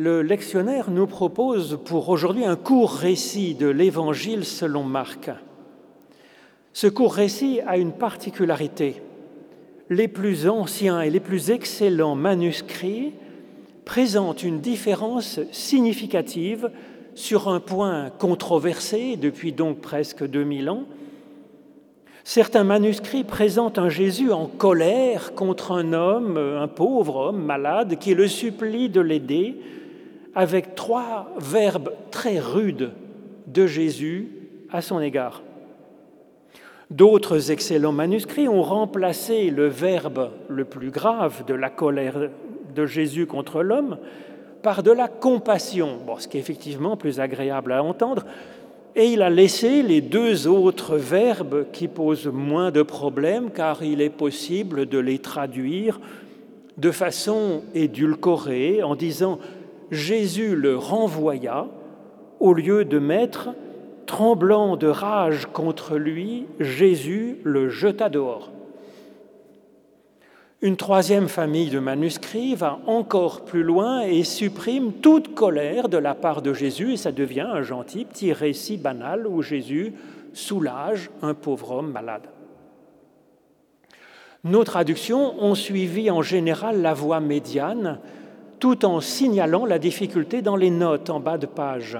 Le lectionnaire nous propose pour aujourd'hui un court récit de l'Évangile selon Marc. Ce court récit a une particularité. Les plus anciens et les plus excellents manuscrits présentent une différence significative sur un point controversé depuis donc presque 2000 ans. Certains manuscrits présentent un Jésus en colère contre un homme, un pauvre homme malade, qui le supplie de l'aider, avec trois verbes très rudes de Jésus à son égard. D'autres excellents manuscrits ont remplacé le verbe le plus grave de la colère de Jésus contre l'homme par de la compassion, ce qui est effectivement plus agréable à entendre, et il a laissé les deux autres verbes qui posent moins de problèmes car il est possible de les traduire de façon édulcorée en disant Jésus le renvoya au lieu de mettre tremblant de rage contre lui, Jésus le jeta dehors. Une troisième famille de manuscrits va encore plus loin et supprime toute colère de la part de Jésus et ça devient un gentil petit récit banal où Jésus soulage un pauvre homme malade. Nos traductions ont suivi en général la voie médiane tout en signalant la difficulté dans les notes en bas de page.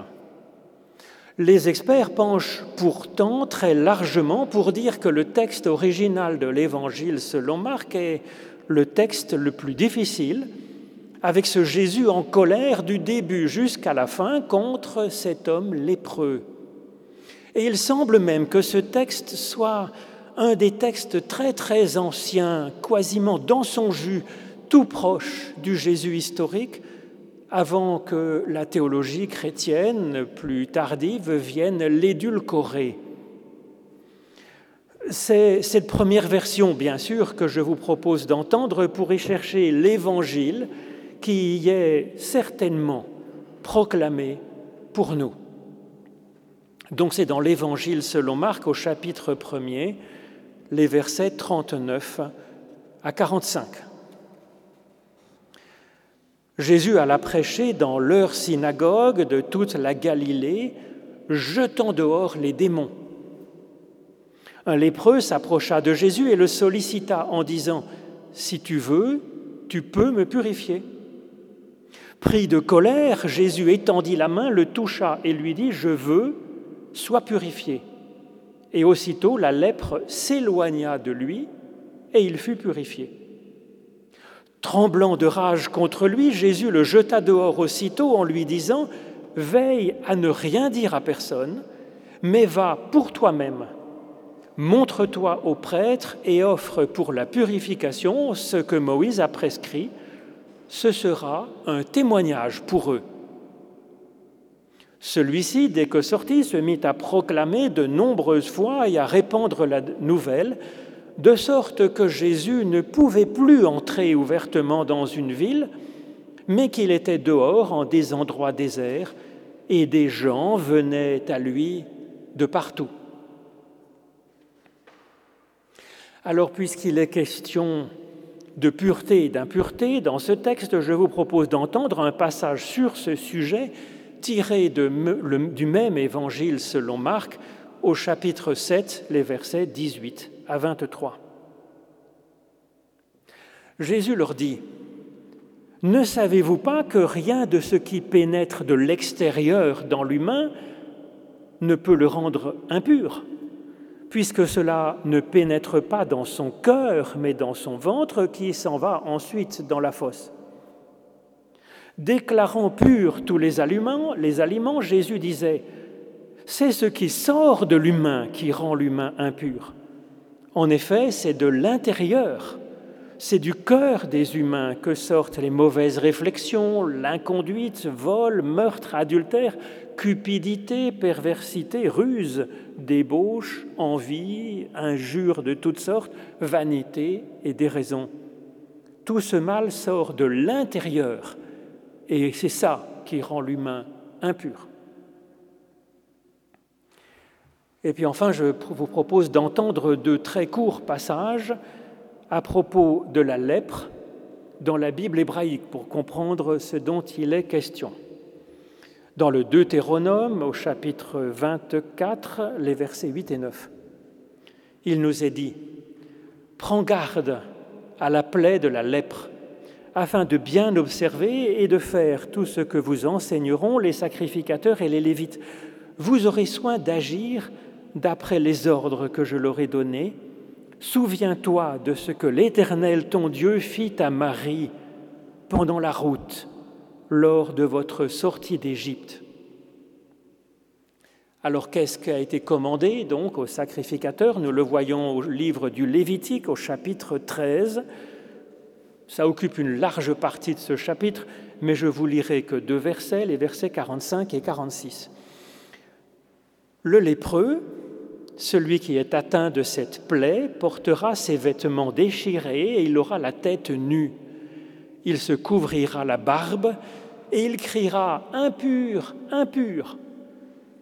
Les experts penchent pourtant très largement pour dire que le texte original de l'Évangile selon Marc est le texte le plus difficile, avec ce Jésus en colère du début jusqu'à la fin contre cet homme lépreux. Et il semble même que ce texte soit un des textes très très anciens, quasiment dans son jus, tout proche du Jésus historique, avant que la théologie chrétienne plus tardive vienne l'édulcorer. C'est cette première version, bien sûr, que je vous propose d'entendre pour y chercher l'évangile qui y est certainement proclamé pour nous. Donc c'est dans l'évangile selon Marc au chapitre 1er, les versets 39 à 45. Jésus alla prêcher dans leur synagogue de toute la Galilée, jetant dehors les démons. Un lépreux s'approcha de Jésus et le sollicita en disant, Si tu veux, tu peux me purifier. Pris de colère, Jésus étendit la main, le toucha et lui dit, Je veux, sois purifié. Et aussitôt la lèpre s'éloigna de lui et il fut purifié. Tremblant de rage contre lui, Jésus le jeta dehors aussitôt en lui disant, Veille à ne rien dire à personne, mais va pour toi-même, montre-toi au prêtre et offre pour la purification ce que Moïse a prescrit, ce sera un témoignage pour eux. Celui-ci, dès que sorti, se mit à proclamer de nombreuses fois et à répandre la nouvelle, de sorte que Jésus ne pouvait plus entrer ouvertement dans une ville, mais qu'il était dehors en des endroits déserts, et des gens venaient à lui de partout. Alors, puisqu'il est question de pureté et d'impureté, dans ce texte, je vous propose d'entendre un passage sur ce sujet tiré du même évangile selon Marc au chapitre 7, les versets 18 à 23. Jésus leur dit, Ne savez-vous pas que rien de ce qui pénètre de l'extérieur dans l'humain ne peut le rendre impur, puisque cela ne pénètre pas dans son cœur, mais dans son ventre, qui s'en va ensuite dans la fosse? Déclarant purs tous les aliments, les aliments, Jésus disait, c'est ce qui sort de l'humain qui rend l'humain impur. En effet, c'est de l'intérieur, c'est du cœur des humains que sortent les mauvaises réflexions, l'inconduite, vol, meurtre, adultère, cupidité, perversité, ruse, débauche, envie, injures de toutes sortes, vanité et déraison. Tout ce mal sort de l'intérieur et c'est ça qui rend l'humain impur. Et puis enfin, je vous propose d'entendre deux très courts passages à propos de la lèpre dans la Bible hébraïque pour comprendre ce dont il est question. Dans le Deutéronome, au chapitre 24, les versets 8 et 9, il nous est dit, Prends garde à la plaie de la lèpre, afin de bien observer et de faire tout ce que vous enseigneront les sacrificateurs et les lévites. Vous aurez soin d'agir d'après les ordres que je leur ai donnés. Souviens-toi de ce que l'Éternel, ton Dieu, fit à Marie pendant la route, lors de votre sortie d'Égypte. Alors qu'est-ce qui a été commandé donc aux sacrificateurs Nous le voyons au livre du Lévitique au chapitre 13. Ça occupe une large partie de ce chapitre, mais je vous lirai que deux versets, les versets 45 et 46. Le lépreux, celui qui est atteint de cette plaie, portera ses vêtements déchirés et il aura la tête nue. Il se couvrira la barbe et il criera Impur, impur.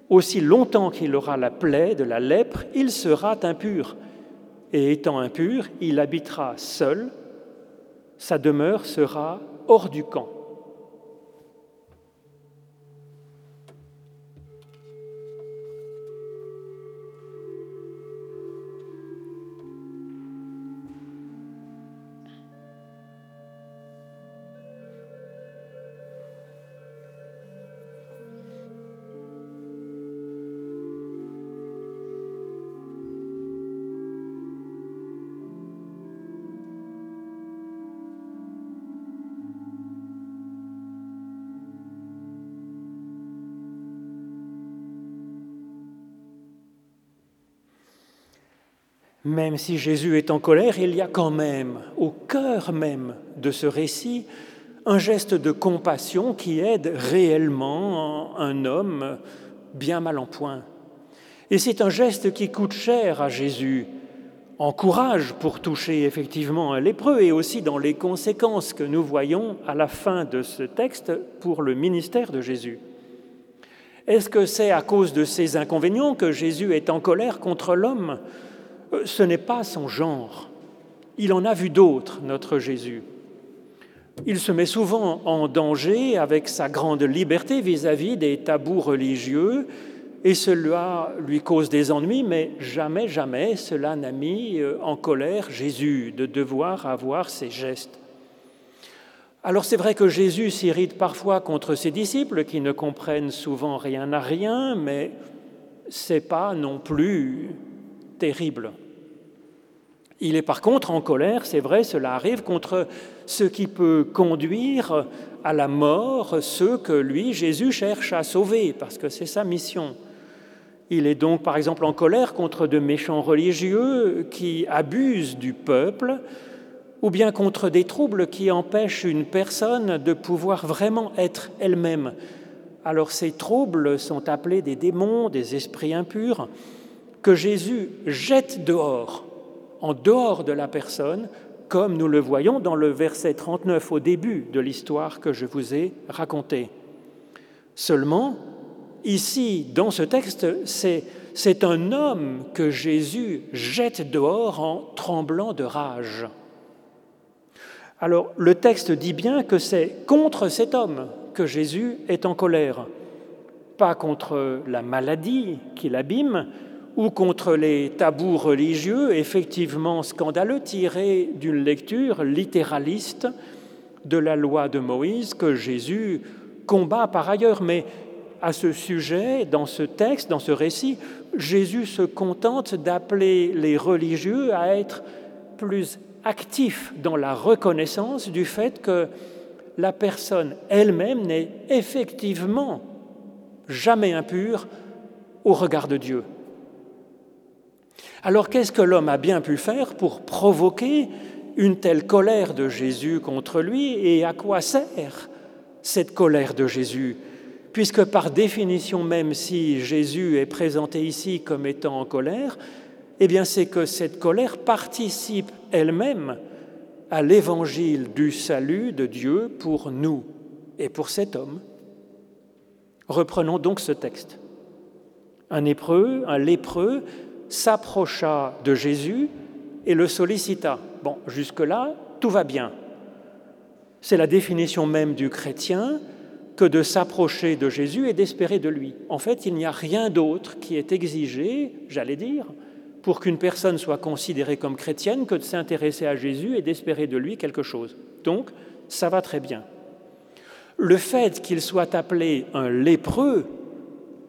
Aussi longtemps qu'il aura la plaie de la lèpre, il sera impur. Et étant impur, il habitera seul sa demeure sera hors du camp. Même si Jésus est en colère, il y a quand même, au cœur même de ce récit, un geste de compassion qui aide réellement un homme bien mal en point. Et c'est un geste qui coûte cher à Jésus, en courage pour toucher effectivement un lépreux et aussi dans les conséquences que nous voyons à la fin de ce texte pour le ministère de Jésus. Est-ce que c'est à cause de ces inconvénients que Jésus est en colère contre l'homme? Ce n'est pas son genre. Il en a vu d'autres, notre Jésus. Il se met souvent en danger avec sa grande liberté vis-à-vis des tabous religieux, et cela lui cause des ennuis, mais jamais, jamais cela n'a mis euh, en colère Jésus de devoir avoir ses gestes. Alors c'est vrai que Jésus s'irrite parfois contre ses disciples qui ne comprennent souvent rien à rien, mais c'est pas non plus terrible. Il est par contre en colère, c'est vrai, cela arrive, contre ce qui peut conduire à la mort ceux que lui, Jésus, cherche à sauver, parce que c'est sa mission. Il est donc par exemple en colère contre de méchants religieux qui abusent du peuple, ou bien contre des troubles qui empêchent une personne de pouvoir vraiment être elle-même. Alors ces troubles sont appelés des démons, des esprits impurs, que Jésus jette dehors, en dehors de la personne, comme nous le voyons dans le verset 39 au début de l'histoire que je vous ai racontée. Seulement, ici, dans ce texte, c'est un homme que Jésus jette dehors en tremblant de rage. Alors, le texte dit bien que c'est contre cet homme que Jésus est en colère, pas contre la maladie qui l'abîme, ou contre les tabous religieux effectivement scandaleux tirés d'une lecture littéraliste de la loi de Moïse que Jésus combat par ailleurs. Mais à ce sujet, dans ce texte, dans ce récit, Jésus se contente d'appeler les religieux à être plus actifs dans la reconnaissance du fait que la personne elle-même n'est effectivement jamais impure au regard de Dieu. Alors qu'est-ce que l'homme a bien pu faire pour provoquer une telle colère de Jésus contre lui et à quoi sert cette colère de Jésus? Puisque par définition même, si Jésus est présenté ici comme étant en colère, eh bien c'est que cette colère participe elle-même à l'évangile du salut de Dieu pour nous et pour cet homme. Reprenons donc ce texte. Un épreux, un lépreux, s'approcha de Jésus et le sollicita. Bon, jusque-là, tout va bien. C'est la définition même du chrétien que de s'approcher de Jésus et d'espérer de lui. En fait, il n'y a rien d'autre qui est exigé, j'allais dire, pour qu'une personne soit considérée comme chrétienne que de s'intéresser à Jésus et d'espérer de lui quelque chose. Donc, ça va très bien. Le fait qu'il soit appelé un lépreux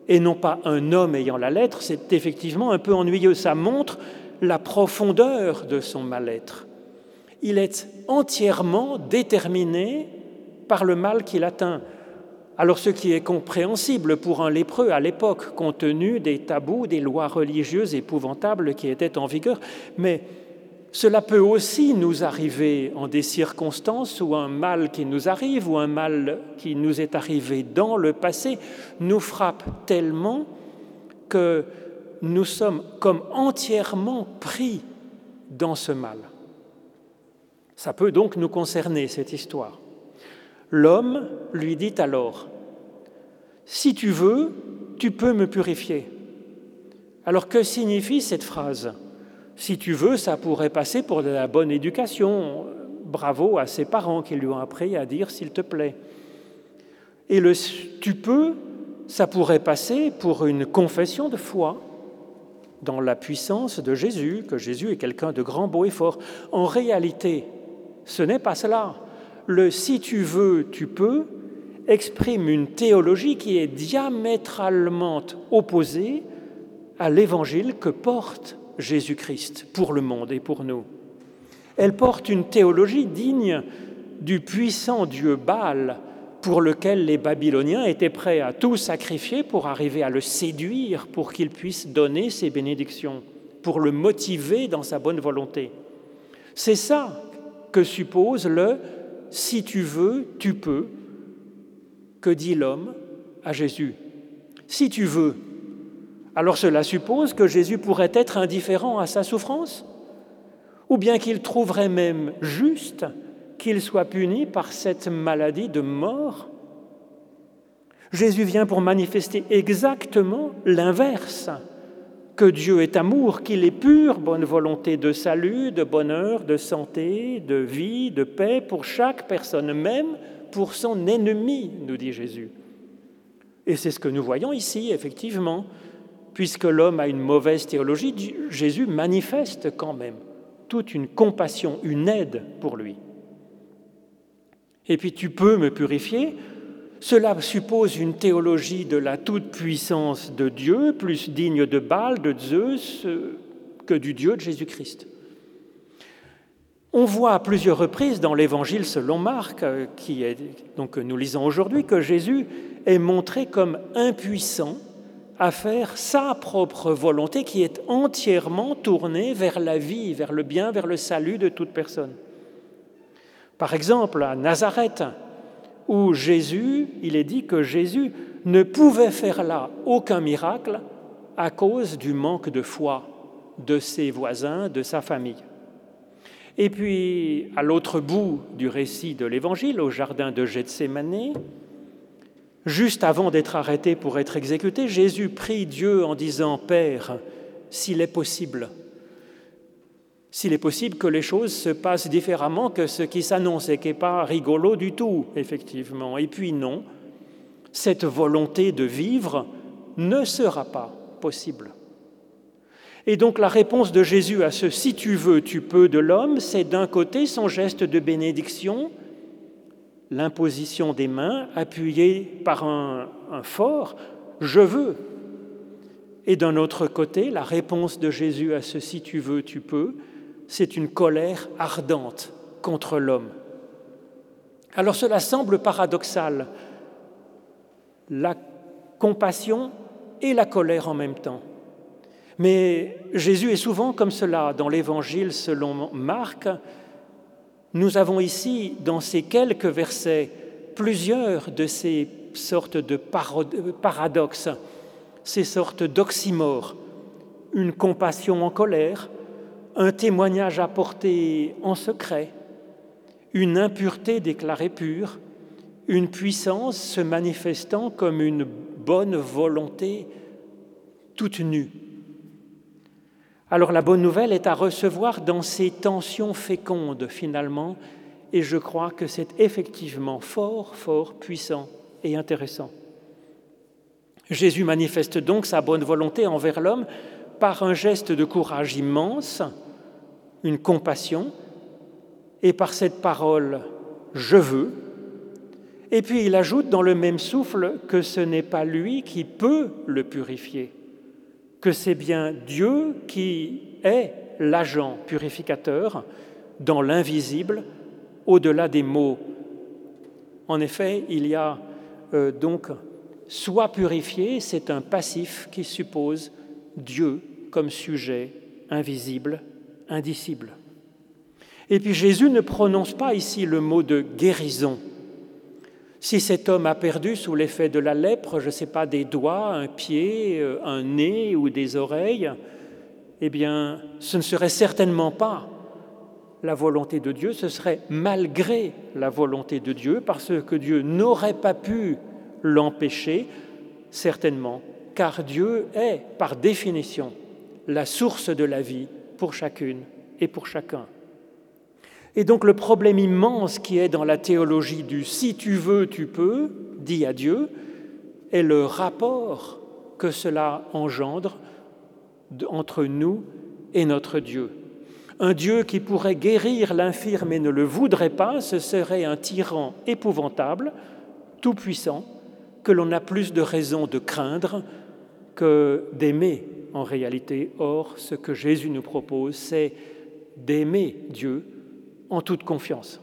et non pas un homme ayant la lettre, c'est effectivement un peu ennuyeux. Ça montre la profondeur de son mal-être. Il est entièrement déterminé par le mal qu'il atteint. Alors ce qui est compréhensible pour un lépreux à l'époque, compte tenu des tabous, des lois religieuses épouvantables qui étaient en vigueur, mais cela peut aussi nous arriver en des circonstances où un mal qui nous arrive ou un mal qui nous est arrivé dans le passé nous frappe tellement que nous sommes comme entièrement pris dans ce mal. Ça peut donc nous concerner, cette histoire. L'homme lui dit alors, Si tu veux, tu peux me purifier. Alors que signifie cette phrase? Si tu veux, ça pourrait passer pour de la bonne éducation. Bravo à ses parents qui lui ont appris à dire s'il te plaît. Et le tu peux, ça pourrait passer pour une confession de foi dans la puissance de Jésus, que Jésus est quelqu'un de grand, beau et fort. En réalité, ce n'est pas cela le si tu veux, tu peux exprime une théologie qui est diamétralement opposée à l'évangile que porte Jésus-Christ pour le monde et pour nous. Elle porte une théologie digne du puissant Dieu Baal pour lequel les Babyloniens étaient prêts à tout sacrifier pour arriver à le séduire, pour qu'il puisse donner ses bénédictions, pour le motiver dans sa bonne volonté. C'est ça que suppose le si tu veux, tu peux, que dit l'homme à Jésus. Si tu veux, alors cela suppose que Jésus pourrait être indifférent à sa souffrance, ou bien qu'il trouverait même juste qu'il soit puni par cette maladie de mort. Jésus vient pour manifester exactement l'inverse que Dieu est amour, qu'il est pure bonne volonté de salut, de bonheur, de santé, de vie, de paix pour chaque personne, même pour son ennemi, nous dit Jésus. Et c'est ce que nous voyons ici, effectivement. Puisque l'homme a une mauvaise théologie, Jésus manifeste quand même toute une compassion, une aide pour lui. Et puis tu peux me purifier, cela suppose une théologie de la toute-puissance de Dieu, plus digne de Baal, de Zeus, que du Dieu de Jésus-Christ. On voit à plusieurs reprises dans l'Évangile selon Marc, qui est, que nous lisons aujourd'hui, que Jésus est montré comme impuissant à faire sa propre volonté qui est entièrement tournée vers la vie, vers le bien, vers le salut de toute personne. Par exemple, à Nazareth, où Jésus, il est dit que Jésus ne pouvait faire là aucun miracle à cause du manque de foi de ses voisins, de sa famille. Et puis, à l'autre bout du récit de l'Évangile, au jardin de Gethsémané, juste avant d'être arrêté pour être exécuté, Jésus prie Dieu en disant, Père, s'il est possible, s'il est possible que les choses se passent différemment que ce qui s'annonce et qui n'est pas rigolo du tout, effectivement. Et puis non, cette volonté de vivre ne sera pas possible. Et donc la réponse de Jésus à ce si tu veux, tu peux de l'homme, c'est d'un côté son geste de bénédiction, l'imposition des mains appuyée par un, fort je veux. Et d'un autre côté, la réponse de Jésus à ce si tu veux, tu peux, c'est une colère ardente contre l'homme. Alors cela semble paradoxal, la compassion et la colère en même temps. Mais Jésus est souvent comme cela dans l'Évangile selon Marc. Nous avons ici, dans ces quelques versets, plusieurs de ces sortes de paradoxes, ces sortes d'oxymores. Une compassion en colère, un témoignage apporté en secret, une impureté déclarée pure, une puissance se manifestant comme une bonne volonté toute nue. Alors la bonne nouvelle est à recevoir dans ces tensions fécondes finalement Et je crois que c'est effectivement fort, fort puissant et intéressant. Jésus manifeste donc sa bonne volonté envers l'homme par un geste de courage immense, une compassion, et par cette parole je veux. Et puis il ajoute dans le même souffle que ce n'est pas lui qui peut le purifier, que c'est bien Dieu qui est l'agent purificateur dans l'invisible, au-delà des mots. En effet, il y a euh, donc soit purifié, c'est un passif qui suppose Dieu comme sujet invisible, indicible. Et puis Jésus ne prononce pas ici le mot de guérison. Si cet homme a perdu sous l'effet de la lèpre, je ne sais pas, des doigts, un pied, euh, un nez ou des oreilles, eh bien, ce ne serait certainement pas la volonté de Dieu, ce serait malgré la volonté de Dieu, parce que Dieu n'aurait pas pu l'empêcher, certainement, car Dieu est, par définition, la source de la vie pour chacune et pour chacun. Et donc le problème immense qui est dans la théologie du si tu veux, tu peux, dit à Dieu, est le rapport que cela engendre entre nous et notre Dieu. Un Dieu qui pourrait guérir l'infirme et ne le voudrait pas, ce serait un tyran épouvantable, tout-puissant, que l'on a plus de raisons de craindre que d'aimer en réalité. Or, ce que Jésus nous propose, c'est d'aimer Dieu en toute confiance.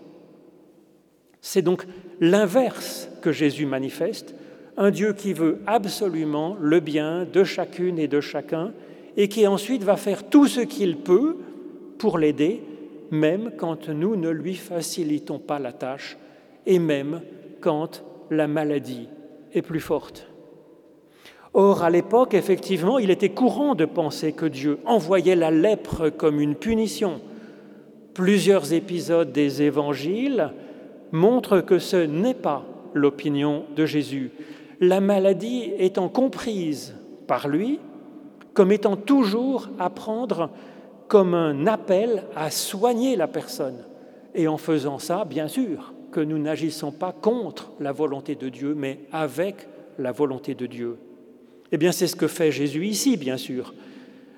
C'est donc l'inverse que Jésus manifeste, un Dieu qui veut absolument le bien de chacune et de chacun et qui ensuite va faire tout ce qu'il peut pour l'aider, même quand nous ne lui facilitons pas la tâche et même quand la maladie est plus forte. Or, à l'époque, effectivement, il était courant de penser que Dieu envoyait la lèpre comme une punition Plusieurs épisodes des évangiles montrent que ce n'est pas l'opinion de Jésus. La maladie étant comprise par lui comme étant toujours à prendre comme un appel à soigner la personne. Et en faisant ça, bien sûr, que nous n'agissons pas contre la volonté de Dieu, mais avec la volonté de Dieu. Eh bien, c'est ce que fait Jésus ici, bien sûr.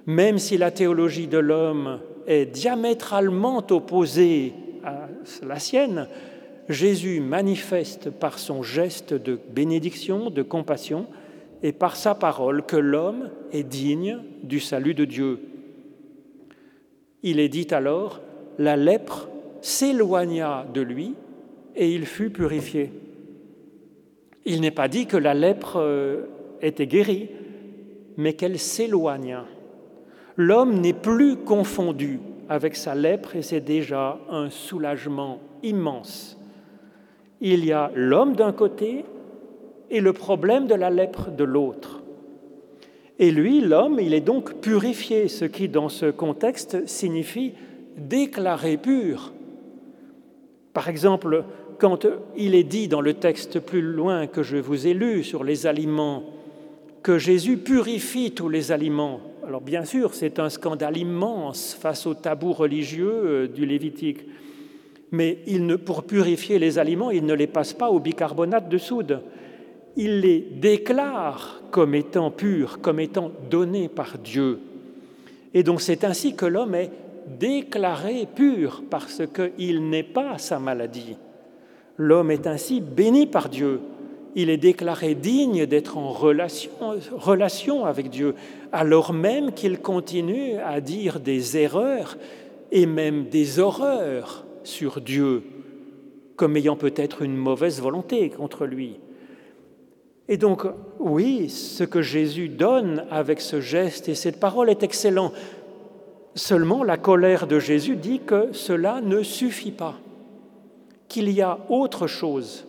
Même si la théologie de l'homme est diamétralement opposée à la sienne, Jésus manifeste par son geste de bénédiction, de compassion, et par sa parole que l'homme est digne du salut de Dieu. Il est dit alors, la lèpre s'éloigna de lui et il fut purifié. Il n'est pas dit que la lèpre euh, était guérie, mais qu'elle s'éloigna l'homme n'est plus confondu avec sa lèpre et c'est déjà un soulagement immense. Il y a l'homme d'un côté et le problème de la lèpre de l'autre. Et lui, l'homme, il est donc purifié, ce qui dans ce contexte signifie déclaré pur. Par exemple, quand il est dit dans le texte plus loin que je vous ai lu sur les aliments, que Jésus purifie tous les aliments, alors bien sûr, c'est un scandale immense face au tabou religieux euh, du Lévitique. Mais pour purifier les aliments, il ne les passe pas au bicarbonate de soude. Il les déclare comme étant purs, comme étant donnés par Dieu. Et donc c'est ainsi que l'homme est déclaré pur parce qu'il n'est pas sa maladie. L'homme est ainsi béni par Dieu il est déclaré digne d'être en relation, avec Dieu, alors même qu'il continue à dire des erreurs et même des horreurs sur Dieu, comme ayant peut-être une mauvaise volonté contre lui. Et donc, oui, ce que Jésus donne avec ce geste et cette parole est excellent. Seulement, la colère de Jésus dit que cela ne suffit pas, qu'il y a autre chose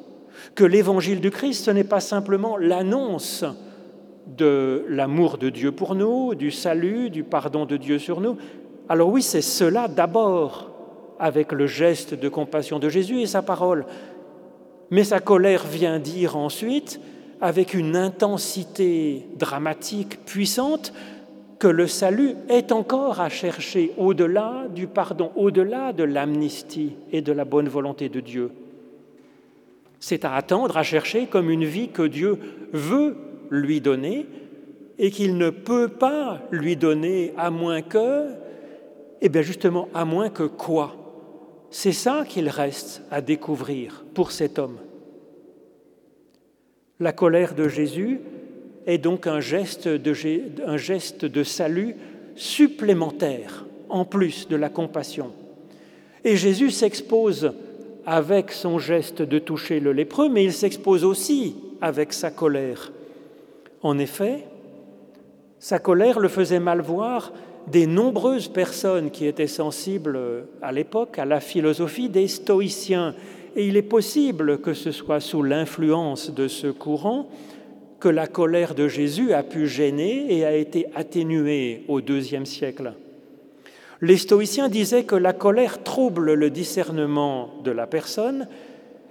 que l'évangile du Christ, ce n'est pas simplement l'annonce de l'amour de Dieu pour nous, du salut, du pardon de Dieu sur nous. Alors oui, c'est cela d'abord, avec le geste de compassion de Jésus et sa parole. Mais sa colère vient dire ensuite, avec une intensité dramatique puissante, que le salut est encore à chercher au-delà du pardon, au-delà de l'amnistie et de la bonne volonté de Dieu. C'est à attendre, à chercher comme une vie que Dieu veut lui donner et qu'il ne peut pas lui donner à moins que, eh bien justement, à moins que quoi? C'est ça qu'il reste à découvrir pour cet homme. La colère de Jésus est donc un geste de, un geste de salut supplémentaire, en plus de la compassion. Et Jésus s'expose avec son geste de toucher le lépreux, mais il s'expose aussi avec sa colère. En effet, sa colère le faisait mal voir des nombreuses personnes qui étaient sensibles à l'époque à la philosophie des stoïciens. Et il est possible que ce soit sous l'influence de ce courant que la colère de Jésus a pu gêner et a été atténuée au deuxième siècle. Les stoïciens disaient que la colère trouble le discernement de la personne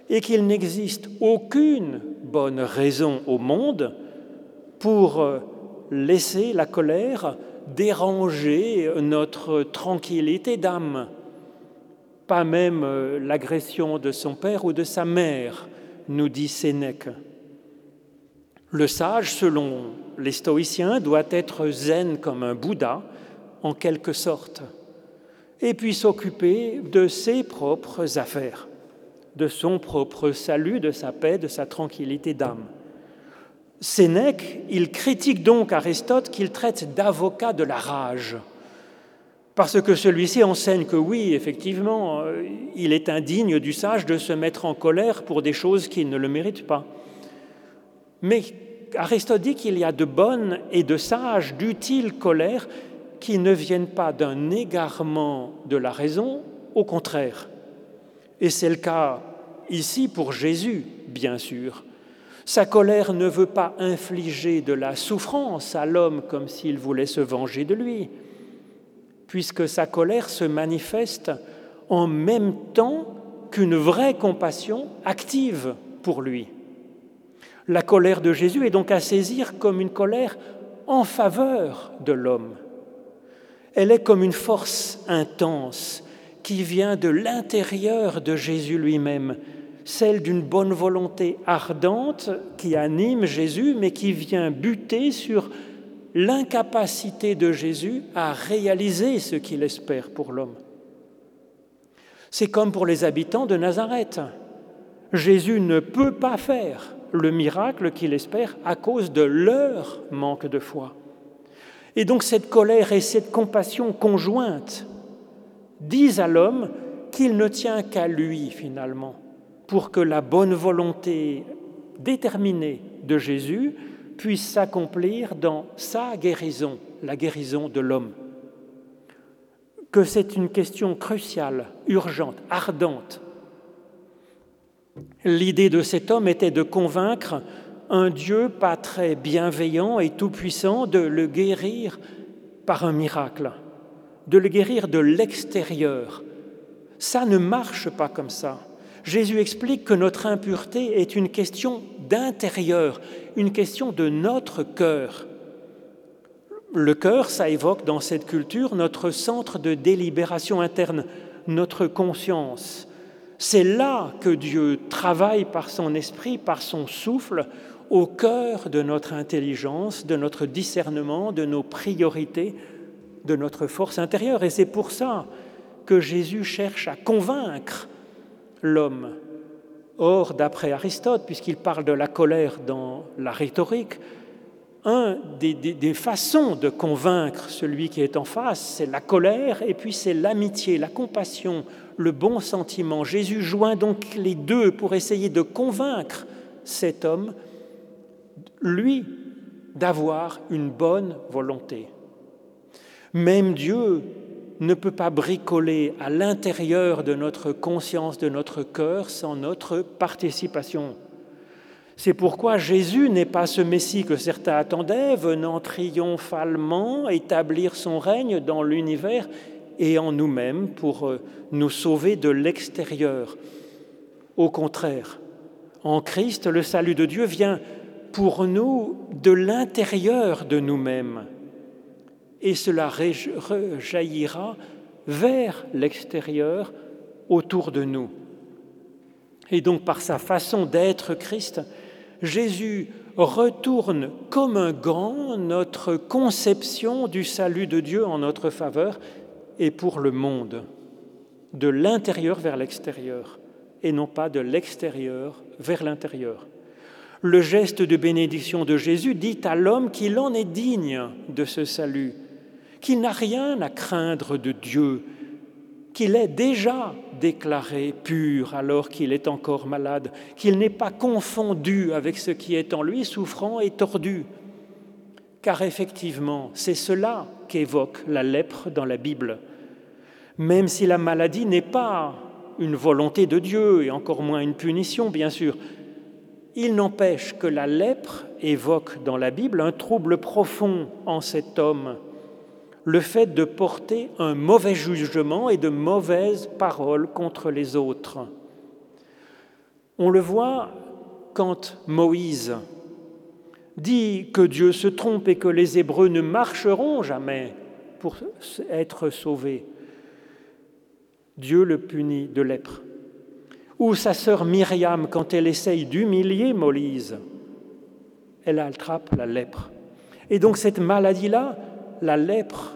et qu'il n'existe aucune bonne raison au monde pour laisser la colère déranger notre tranquillité d'âme, pas même euh, l'agression de son père ou de sa mère, nous dit Sénèque. Le sage, selon les stoïciens, doit être zen comme un Bouddha, en quelque sorte, et puis s'occuper de ses propres affaires, de son propre salut, de sa paix, de sa tranquillité d'âme. Sénèque, il critique donc Aristote qu'il traite d'avocat de la rage, parce que celui-ci enseigne que oui, effectivement, euh, il est indigne du sage de se mettre en colère pour des choses qui ne le méritent pas. Mais Aristote dit qu'il y a de bonnes et de sages, d'utiles colères qui ne viennent pas d'un égarement de la raison, au contraire. Et c'est le cas ici pour Jésus, bien sûr. Sa colère ne veut pas infliger de la souffrance à l'homme comme s'il voulait se venger de lui, puisque sa colère se manifeste en même temps qu'une vraie compassion active pour lui. La colère de Jésus est donc à saisir comme une colère en faveur de l'homme. Elle est comme une force intense qui vient de l'intérieur de Jésus lui-même celle d'une bonne volonté ardente qui anime Jésus, mais qui vient buter sur l'incapacité de Jésus à réaliser ce qu'il espère pour l'homme. C'est comme pour les habitants de Nazareth. Jésus ne peut pas faire le miracle qu'il espère à cause de leur manque de foi. Et donc cette colère et cette compassion conjointe disent à l'homme qu'il ne tient qu'à lui finalement pour que la bonne volonté déterminée de Jésus puisse s'accomplir dans sa guérison, la guérison de l'homme. Que c'est une question cruciale, urgente, ardente. L'idée de cet homme était de convaincre un Dieu pas très bienveillant et tout-puissant de le guérir par un miracle, de le guérir de l'extérieur. Ça ne marche pas comme ça. Jésus explique que notre impureté est une question d'intérieur, une question de notre cœur. Le cœur, ça évoque dans cette culture notre centre de délibération interne, notre conscience. C'est là que Dieu travaille par son esprit, par son souffle, au cœur de notre intelligence, de notre discernement, de nos priorités, de notre force intérieure. Et c'est pour ça que Jésus cherche à convaincre l'homme. Or, d'après Aristote, puisqu'il parle de la colère dans la rhétorique, un des, des, façons de convaincre celui qui est en face, c'est la colère et puis c'est l'amitié, la compassion, le bon sentiment. Jésus joint donc les deux pour essayer de convaincre cet homme, lui, d'avoir une bonne volonté. Même Dieu ne peut pas bricoler à l'intérieur de notre conscience, de notre cœur, sans notre participation. C'est pourquoi Jésus n'est pas ce Messie que certains attendaient, venant triomphalement établir son règne dans l'univers et en nous-mêmes pour euh, nous sauver de l'extérieur. Au contraire, en Christ, le salut de Dieu vient pour nous de l'intérieur de nous-mêmes et cela rejaillira vers l'extérieur autour de nous. Et donc par sa façon d'être Christ, Jésus retourne comme un gant notre conception du salut de Dieu en notre faveur et pour le monde, de l'intérieur vers l'extérieur, et non pas de l'extérieur vers l'intérieur. Le geste de bénédiction de Jésus dit à l'homme qu'il en est digne de ce salut, qu'il n'a rien à craindre de Dieu, qu'il est déjà déclaré pur alors qu'il est encore malade, qu'il n'est pas confondu avec ce qui est en lui souffrant et tordu. Car effectivement, c'est cela qu'évoque la lèpre dans la Bible. Même si la maladie n'est pas une volonté de Dieu et encore moins une punition, bien sûr, il n'empêche que la lèpre évoque dans la Bible un trouble profond en cet homme le fait de porter un mauvais jugement et de mauvaises paroles contre les autres. On le voit quand Moïse dit que Dieu se trompe et que les Hébreux ne marcheront jamais pour être sauvés. Dieu le punit de lèpre. Ou sa sœur Myriam, quand elle essaye d'humilier Moïse, elle attrape la lèpre. Et donc cette maladie-là, la lèpre,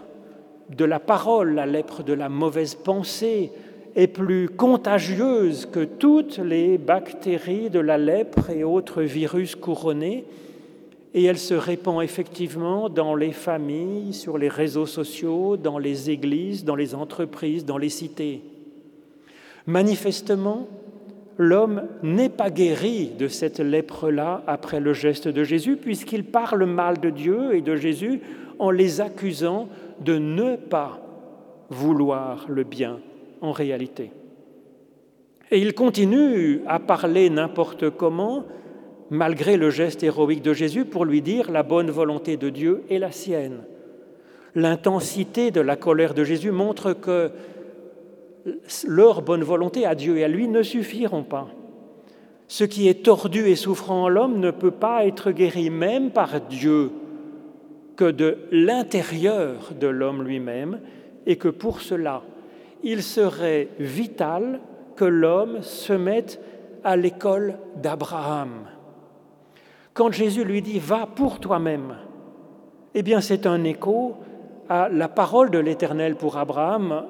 de la parole, la lèpre de la mauvaise pensée, est plus contagieuse que toutes les bactéries de la lèpre et autres virus couronnés, et elle se répand effectivement dans les familles, sur les réseaux sociaux, dans les églises, dans les entreprises, dans les cités. Manifestement, l'homme n'est pas guéri de cette lèpre-là après le geste de Jésus, puisqu'il parle mal de Dieu et de Jésus en les accusant de ne pas vouloir le bien en réalité. Et il continue à parler n'importe comment, malgré le geste héroïque de Jésus, pour lui dire la bonne volonté de Dieu est la sienne. L'intensité de la colère de Jésus montre que leur bonne volonté à Dieu et à lui ne suffiront pas. Ce qui est tordu et souffrant en l'homme ne peut pas être guéri même par Dieu que de l'intérieur de l'homme lui-même et que pour cela, il serait vital que l'homme se mette à l'école d'Abraham. Quand Jésus lui dit ⁇ Va pour toi-même ⁇ eh bien c'est un écho à la parole de l'Éternel pour Abraham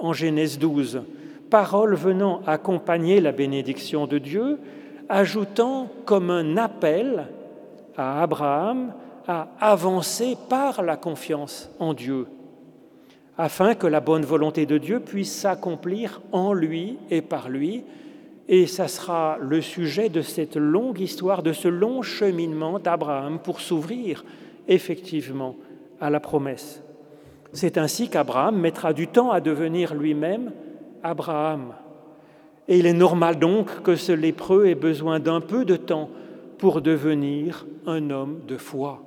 en Genèse 12, parole venant accompagner la bénédiction de Dieu, ajoutant comme un appel à Abraham à avancer par la confiance en Dieu, afin que la bonne volonté de Dieu puisse s'accomplir en lui et par lui. Et ça sera le sujet de cette longue histoire, de ce long cheminement d'Abraham pour s'ouvrir effectivement à la promesse. C'est ainsi qu'Abraham mettra du temps à devenir lui-même Abraham. Et il est normal donc que ce lépreux ait besoin d'un peu de temps pour devenir un homme de foi.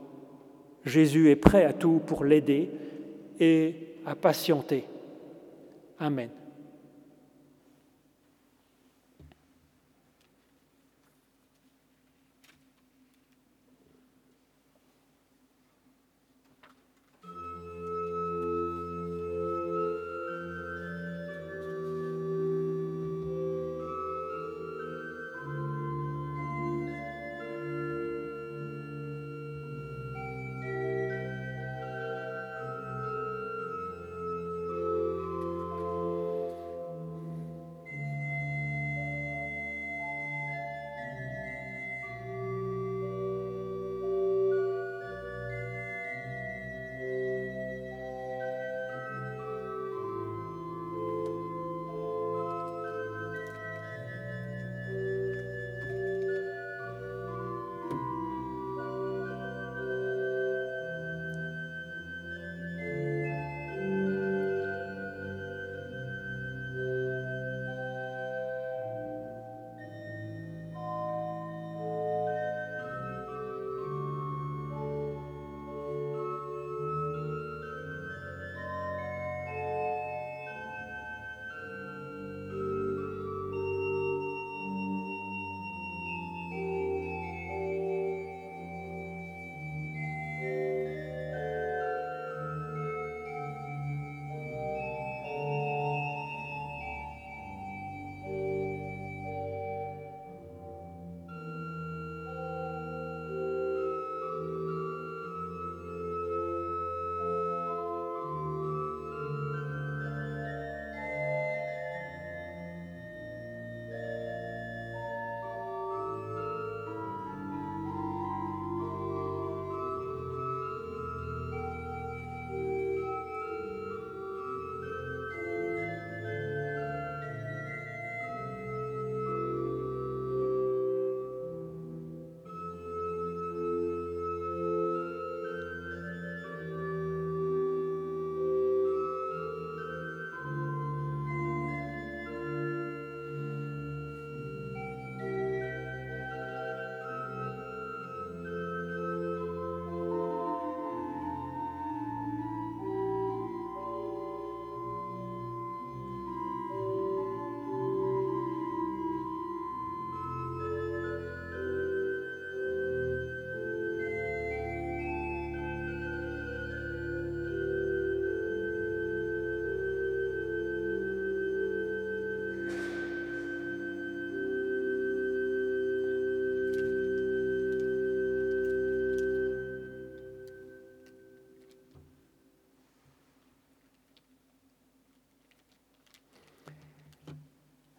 Jésus est prêt à tout pour l'aider et à patienter. Amen.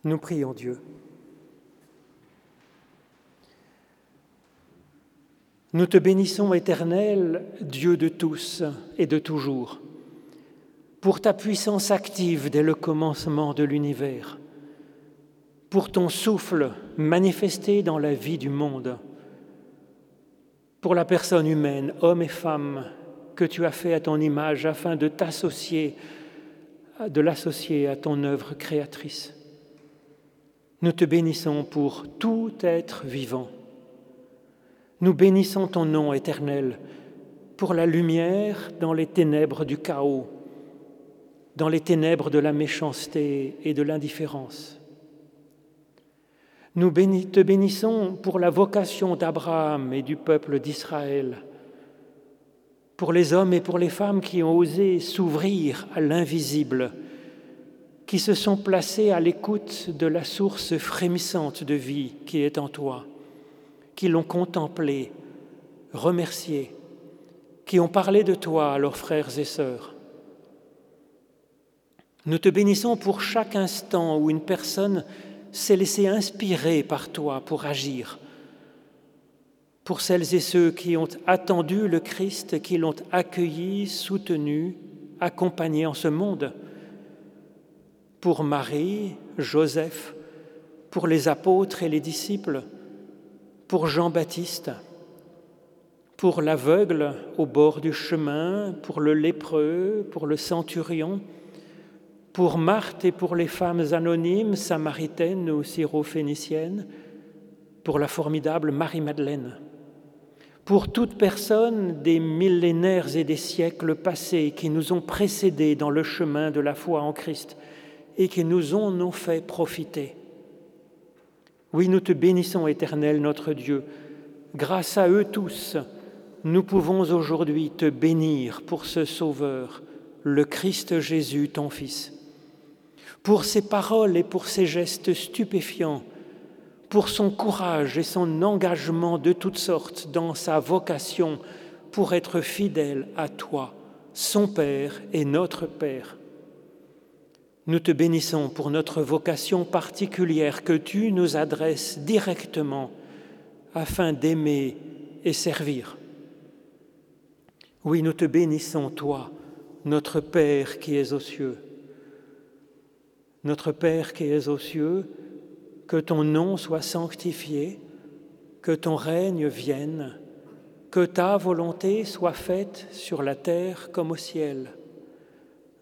Nous prions Dieu. Nous te bénissons, Éternel, Dieu de tous et de toujours, pour ta puissance active dès le commencement de l'univers, pour ton souffle manifesté dans la vie du monde, pour la personne humaine, homme et femme, que tu as fait à ton image afin de t'associer, de l'associer à ton œuvre créatrice. Nous te bénissons pour tout être vivant. Nous bénissons ton nom éternel pour la lumière dans les ténèbres du chaos, dans les ténèbres de la méchanceté et de l'indifférence. Nous te bénissons pour la vocation d'Abraham et du peuple d'Israël, pour les hommes et pour les femmes qui ont osé s'ouvrir à l'invisible qui se sont placés à l'écoute de la source frémissante de vie qui est en toi, qui l'ont contemplé, remercié, qui ont parlé de toi à leurs frères et sœurs. Nous te bénissons pour chaque instant où une personne s'est laissée inspirer par toi pour agir, pour celles et ceux qui ont attendu le Christ, qui l'ont accueilli, soutenu, accompagné en ce monde pour Marie, Joseph, pour les apôtres et les disciples, pour Jean-Baptiste, pour l'aveugle au bord du chemin, pour le lépreux, pour le centurion, pour Marthe et pour les femmes anonymes, samaritaines ou syrophéniciennes, pour la formidable Marie-Madeleine, pour toute personne des millénaires et des siècles passés qui nous ont précédés dans le chemin de la foi en Christ et qui nous en ont fait profiter. Oui, nous te bénissons, Éternel notre Dieu. Grâce à eux tous, nous pouvons aujourd'hui te bénir pour ce Sauveur, le Christ Jésus, ton Fils, pour ses paroles et pour ses gestes stupéfiants, pour son courage et son engagement de toutes sortes dans sa vocation pour être fidèle à toi, son Père et notre Père. Nous te bénissons pour notre vocation particulière que tu nous adresses directement afin d'aimer et servir. Oui, nous te bénissons, toi, notre Père qui es aux cieux. Notre Père qui es aux cieux, que ton nom soit sanctifié, que ton règne vienne, que ta volonté soit faite sur la terre comme au ciel.